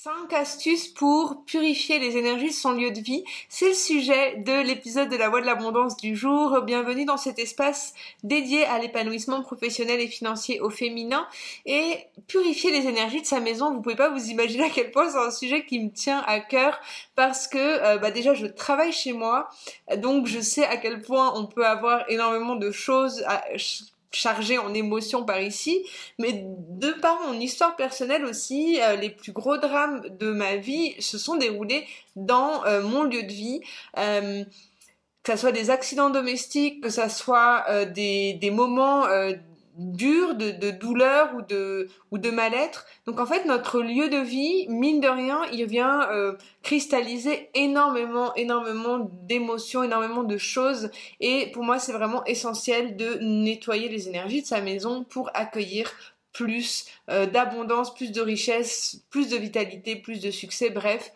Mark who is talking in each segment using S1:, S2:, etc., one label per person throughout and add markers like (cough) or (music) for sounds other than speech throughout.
S1: 5 astuces pour purifier les énergies de son lieu de vie. C'est le sujet de l'épisode de la Voix de l'Abondance du jour. Bienvenue dans cet espace dédié à l'épanouissement professionnel et financier au féminin et purifier les énergies de sa maison. Vous pouvez pas vous imaginer à quel point c'est un sujet qui me tient à cœur parce que euh, bah déjà je travaille chez moi, donc je sais à quel point on peut avoir énormément de choses à chargé en émotions par ici, mais de par mon histoire personnelle aussi, euh, les plus gros drames de ma vie se sont déroulés dans euh, mon lieu de vie. Euh, que ce soit des accidents domestiques, que ce soit des, des moments dur, de, de, douleur ou de, ou de mal-être. Donc en fait, notre lieu de vie, mine de rien, il vient euh, cristalliser énormément, énormément d'émotions, énormément de choses. Et pour moi, c'est vraiment essentiel de nettoyer les énergies de sa maison pour accueillir plus euh, d'abondance, plus de richesse, plus de vitalité, plus de succès, bref,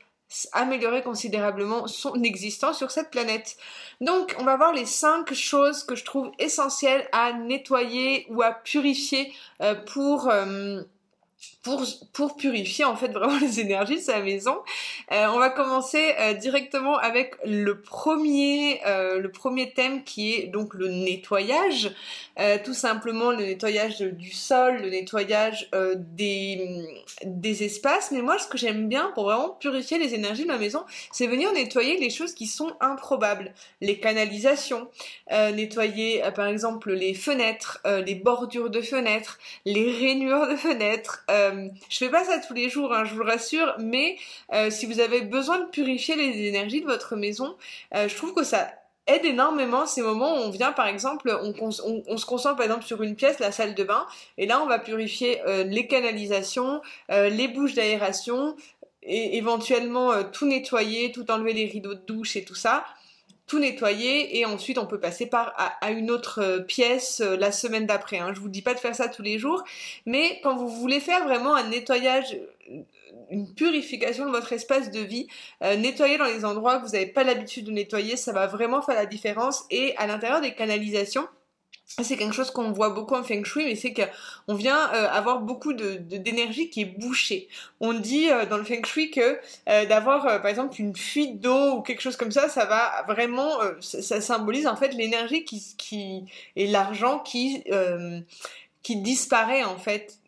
S1: améliorer considérablement son existence sur cette planète. Donc, on va voir les cinq choses que je trouve essentielles à nettoyer ou à purifier euh, pour euh, pour, pour purifier en fait vraiment (laughs) les énergies de sa maison. Euh, on va commencer euh, directement avec le premier, euh, le premier thème qui est donc le nettoyage. tout simplement le nettoyage du sol, le nettoyage des, des espaces. Mais moi ce que j'aime bien pour vraiment purifier les énergies de ma maison, c'est venir nettoyer les choses qui sont improbables. Les canalisations, nettoyer par exemple les fenêtres, les bordures de fenêtres, les rainures de fenêtres, euh, je fais pas ça tous les jours, hein, je vous le rassure, mais euh, si vous avez besoin de purifier les énergies de votre maison, euh, je trouve que ça aide énormément ces moments où on vient par exemple, on, se concentre par exemple sur une pièce, la salle de bain, et là on va purifier les canalisations, les bouches d'aération, et éventuellement tout nettoyer, tout enlever les rideaux de douche et tout ça tout nettoyer et ensuite on peut passer par à, une autre euh, pièce euh, la semaine d'après. Hein. Je vous dis pas de faire ça tous les jours, mais quand vous voulez faire vraiment un nettoyage euh, une purification de votre espace de vie. nettoyer dans les endroits que vous n'avez pas l'habitude de nettoyer, ça va vraiment faire la différence. Et à l'intérieur des canalisations, c'est quelque chose qu'on voit beaucoup en feng shui, mais c'est qu'on vient euh, avoir beaucoup de, d'énergie qui est bouchée. On dit euh, dans le feng shui que euh, d'avoir par exemple une fuite d'eau ou quelque chose comme ça, ça va vraiment, ça, symbolise en fait l'énergie qui, qui et l'argent qui qui disparaît en fait,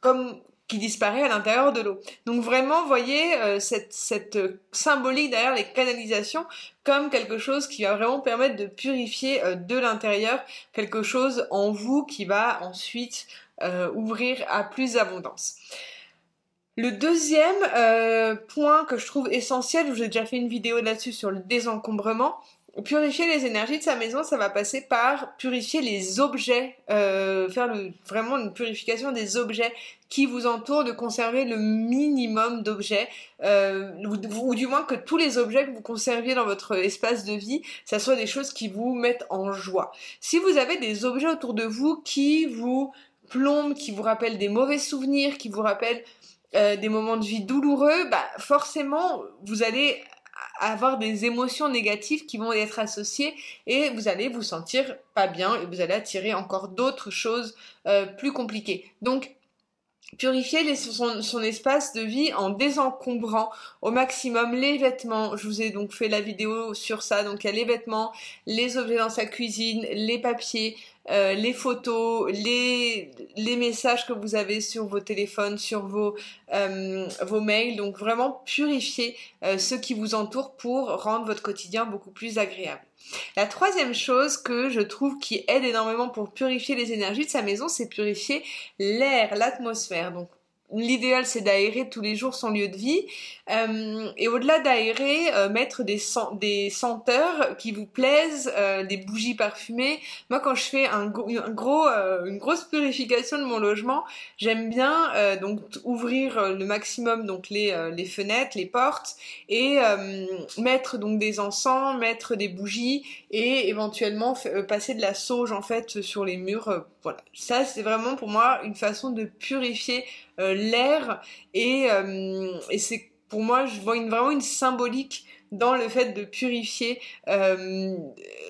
S1: comme qui disparaît à l'intérieur de l'eau. Donc vraiment, voyez euh, cette, cette symbolique derrière les canalisations comme quelque chose qui va vraiment permettre de purifier euh, de l'intérieur quelque chose en vous qui va ensuite euh, ouvrir à plus d'abondance. Le deuxième point que je trouve essentiel, j'ai déjà fait une vidéo là-dessus sur le désencombrement, purifier les énergies de sa maison, ça va passer par purifier les objets, euh, faire le, vraiment une purification des objets qui vous entourent, de conserver le minimum d'objets, euh, ou, du moins que tous les objets que vous conserviez dans votre espace de vie, ça soit des choses qui vous mettent en joie. Si vous avez des objets autour de vous qui vous plombent, qui vous rappellent des mauvais souvenirs, qui vous rappellent euh, des moments de vie douloureux, bah forcément vous allez avoir des émotions négatives qui vont être associées et vous allez vous sentir pas bien et vous allez attirer encore d'autres choses euh, plus compliquées. Donc purifier son, espace de vie en désencombrant au maximum les vêtements. Je vous ai donc fait la vidéo sur ça. Donc il y a les vêtements, les objets dans sa cuisine, les papiers, euh, les photos, les, messages que vous avez sur vos téléphones, sur vos, euh, mails. Donc vraiment purifier euh, ce qui vous entoure pour rendre votre quotidien beaucoup plus agréable. La troisième chose que je trouve qui aide énormément pour purifier les énergies de sa maison, c'est purifier l'air, l'atmosphère. L'idéal c'est d'aérer tous les jours son lieu de vie. Euh, et au-delà d'aérer euh, mettre des, senteurs qui vous plaisent euh, des bougies parfumées. Moi quand je fais une grosse purification de mon logement j'aime bien donc ouvrir le maximum donc les, fenêtres les portes et mettre donc des encens mettre des bougies et éventuellement passer de la sauge en fait sur les murs voilà. Ça c'est vraiment pour moi une façon de purifier l'air et, euh, et c'est pour moi je vois une, vraiment une symbolique dans le fait de purifier euh,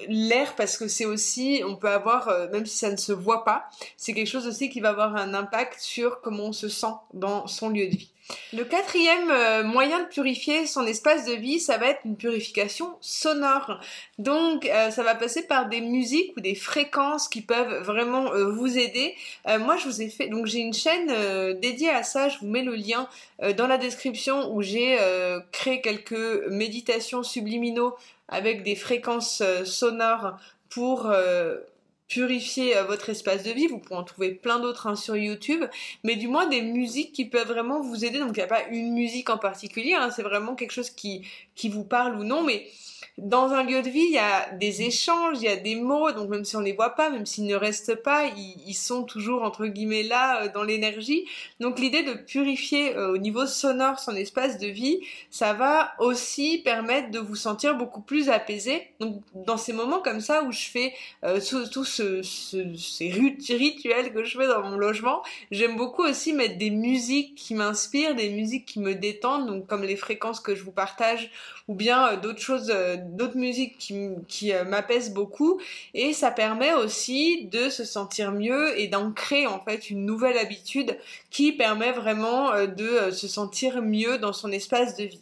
S1: l'air parce que c'est aussi, on peut avoir, même si ça ne se voit pas, c'est quelque chose aussi qui va avoir un impact sur comment on se sent dans son lieu de vie. Le quatrième euh, moyen de purifier son espace de vie, ça va être une purification sonore. Donc euh, ça va passer par des musiques ou des fréquences qui peuvent vraiment euh, vous aider. moi je vous ai fait donc j'ai une chaîne dédiée à ça, je vous mets le lien dans la description où j'ai créé quelques méditations subliminaux avec des fréquences sonores pour purifier euh, votre espace de vie. Vous pouvez en trouver plein d'autres hein, sur YouTube, mais du moins des musiques qui peuvent vraiment vous aider. Donc il n'y a pas une musique en particulier, hein, c'est vraiment quelque chose qui, qui vous parle ou non, mais dans un lieu de vie, il y a des échanges, il y a des mots, donc même si on les voit pas, même s'ils ne restent pas, ils, sont toujours entre guillemets là euh, dans l'énergie. Donc l'idée de purifier euh, au niveau sonore son espace de vie, ça va aussi permettre de vous sentir beaucoup plus apaisé. Donc dans ces moments comme ça où je fais euh, tous ce, ces rituels que je fais dans mon logement, j'aime beaucoup aussi mettre des musiques qui m'inspirent, des musiques qui me détendent, donc comme les fréquences que je vous partage, ou bien d'autres choses d'autres musiques qui, euh, m'apaisent beaucoup et ça permet aussi de se sentir mieux et d'ancrer en fait une nouvelle habitude qui permet vraiment euh, de euh, se sentir mieux dans son espace de vie.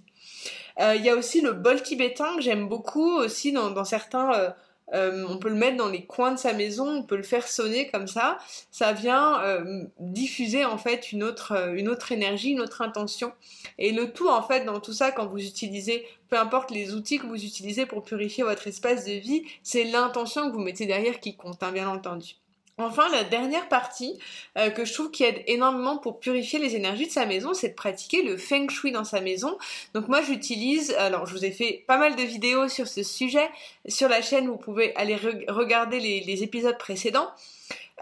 S1: Il y a aussi le bol tibétain que j'aime beaucoup aussi dans certains euh, on peut le mettre dans les coins de sa maison, on peut le faire sonner comme ça. Ça vient euh, diffuser en fait une autre, euh, une autre énergie, une autre intention. Et le tout en fait dans tout ça, quand vous utilisez, peu importe les outils que vous utilisez pour purifier votre espace de vie, c'est l'intention que vous mettez derrière qui compte, hein, bien entendu. Enfin, la dernière partie euh, que je trouve qui aide énormément pour purifier les énergies de sa maison, c'est de pratiquer le feng shui dans sa maison. Donc moi, j'utilise, alors je vous ai fait pas mal de vidéos sur ce sujet sur la chaîne, vous pouvez aller regarder les, épisodes précédents.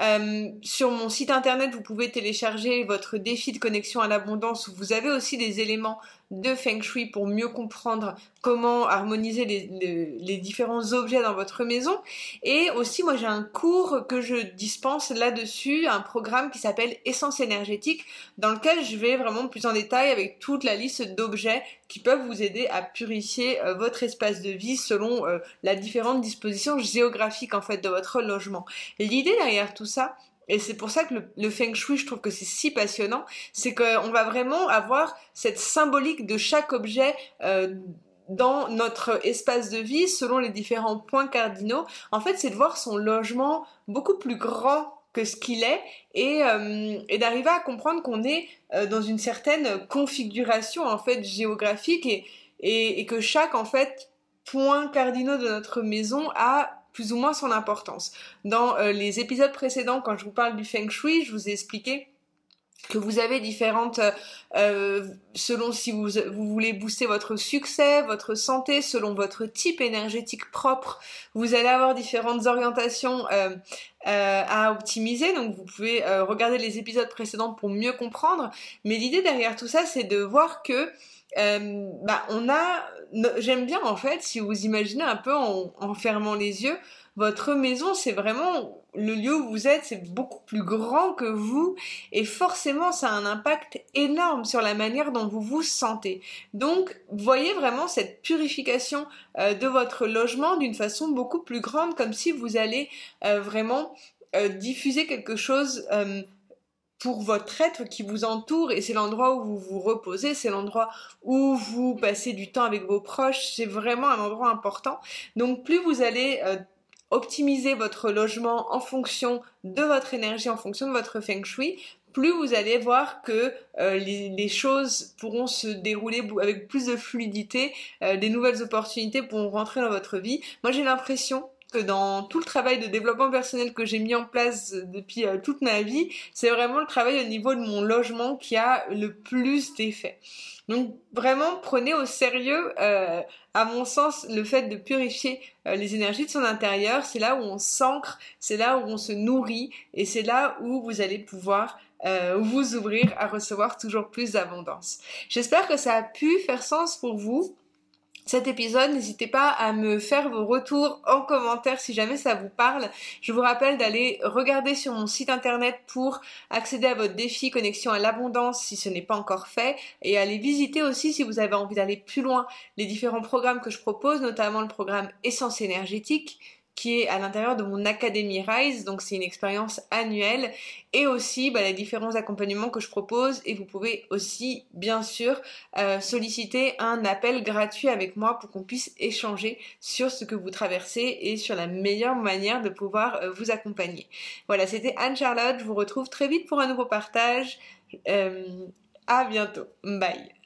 S1: Euh, sur mon site internet, vous pouvez télécharger votre défi de connexion à l'abondance où vous avez aussi des éléments de Feng Shui pour mieux comprendre comment harmoniser les, différents objets dans votre maison. Et aussi, moi, j'ai un cours que je dispense là-dessus, un programme qui s'appelle Essence énergétique, dans lequel je vais vraiment plus en détail avec toute la liste d'objets qui peuvent vous aider à purifier euh, votre espace de vie selon euh, la différente disposition géographique en fait de votre logement. L'idée derrière tout ça, et c'est pour ça que le, feng shui, je trouve que c'est si passionnant, c'est qu'on va vraiment avoir cette symbolique de chaque objet. Euh, dans notre espace de vie, selon les différents points cardinaux, en fait, c'est de voir son logement beaucoup plus grand que ce qu'il est et, euh, d'arriver à comprendre qu'on est euh, dans une certaine configuration en fait géographique et, que chaque en fait point cardinaux de notre maison a plus ou moins son importance. Dans euh, les épisodes précédents, quand je vous parle du feng shui, je vous ai expliqué que vous avez différentes, euh, selon si vous, voulez booster votre succès, votre santé, selon votre type énergétique propre, vous allez avoir différentes orientations euh, à optimiser. Donc vous pouvez regarder les épisodes précédents pour mieux comprendre. Mais l'idée derrière tout ça, c'est de voir que euh, bah, on a, j'aime bien en fait, si vous imaginez un peu en, fermant les yeux, votre maison, c'est vraiment le lieu où vous êtes, c'est beaucoup plus grand que vous et forcément ça a un impact énorme sur la manière dont vous vous sentez. Donc, voyez vraiment cette purification euh, de votre logement d'une façon beaucoup plus grande, comme si vous allez euh, vraiment diffuser quelque chose pour votre être qui vous entoure et c'est l'endroit où vous vous reposez, c'est l'endroit où vous passez du temps avec vos proches, c'est vraiment un endroit important. Donc plus vous allez euh, optimiser votre logement en fonction de votre énergie, en fonction de votre feng shui, plus vous allez voir que euh, les, choses pourront se dérouler avec plus de fluidité, euh, des nouvelles opportunités pourront rentrer dans votre vie. Moi j'ai l'impression que dans tout le travail de développement personnel que j'ai mis en place depuis euh, toute ma vie, c'est vraiment le travail au niveau de mon logement qui a le plus d'effet. Donc vraiment prenez au sérieux, euh, à mon sens, le fait de purifier euh, les énergies de son intérieur. C'est là où on s'ancre, c'est là où on se nourrit et c'est là où vous allez pouvoir vous ouvrir à recevoir toujours plus d'abondance. J'espère que ça a pu faire sens pour vous cet épisode. N'hésitez pas à me faire vos retours en commentaire si jamais ça vous parle. Je vous rappelle d'aller regarder sur mon site internet pour accéder à votre défi connexion à l'abondance si ce n'est pas encore fait et aller visiter aussi si vous avez envie d'aller plus loin les différents programmes que je propose, notamment le programme Essence énergétique qui est à l'intérieur de mon Academy Rise, donc c'est une expérience annuelle, et aussi bah, les différents accompagnements que je propose, et vous pouvez aussi bien sûr euh, solliciter un appel gratuit avec moi pour qu'on puisse échanger sur ce que vous traversez et sur la meilleure manière de pouvoir euh, vous accompagner. Voilà, c'était Anne-Charlotte, je vous retrouve très vite pour un nouveau partage. Euh, à bientôt, bye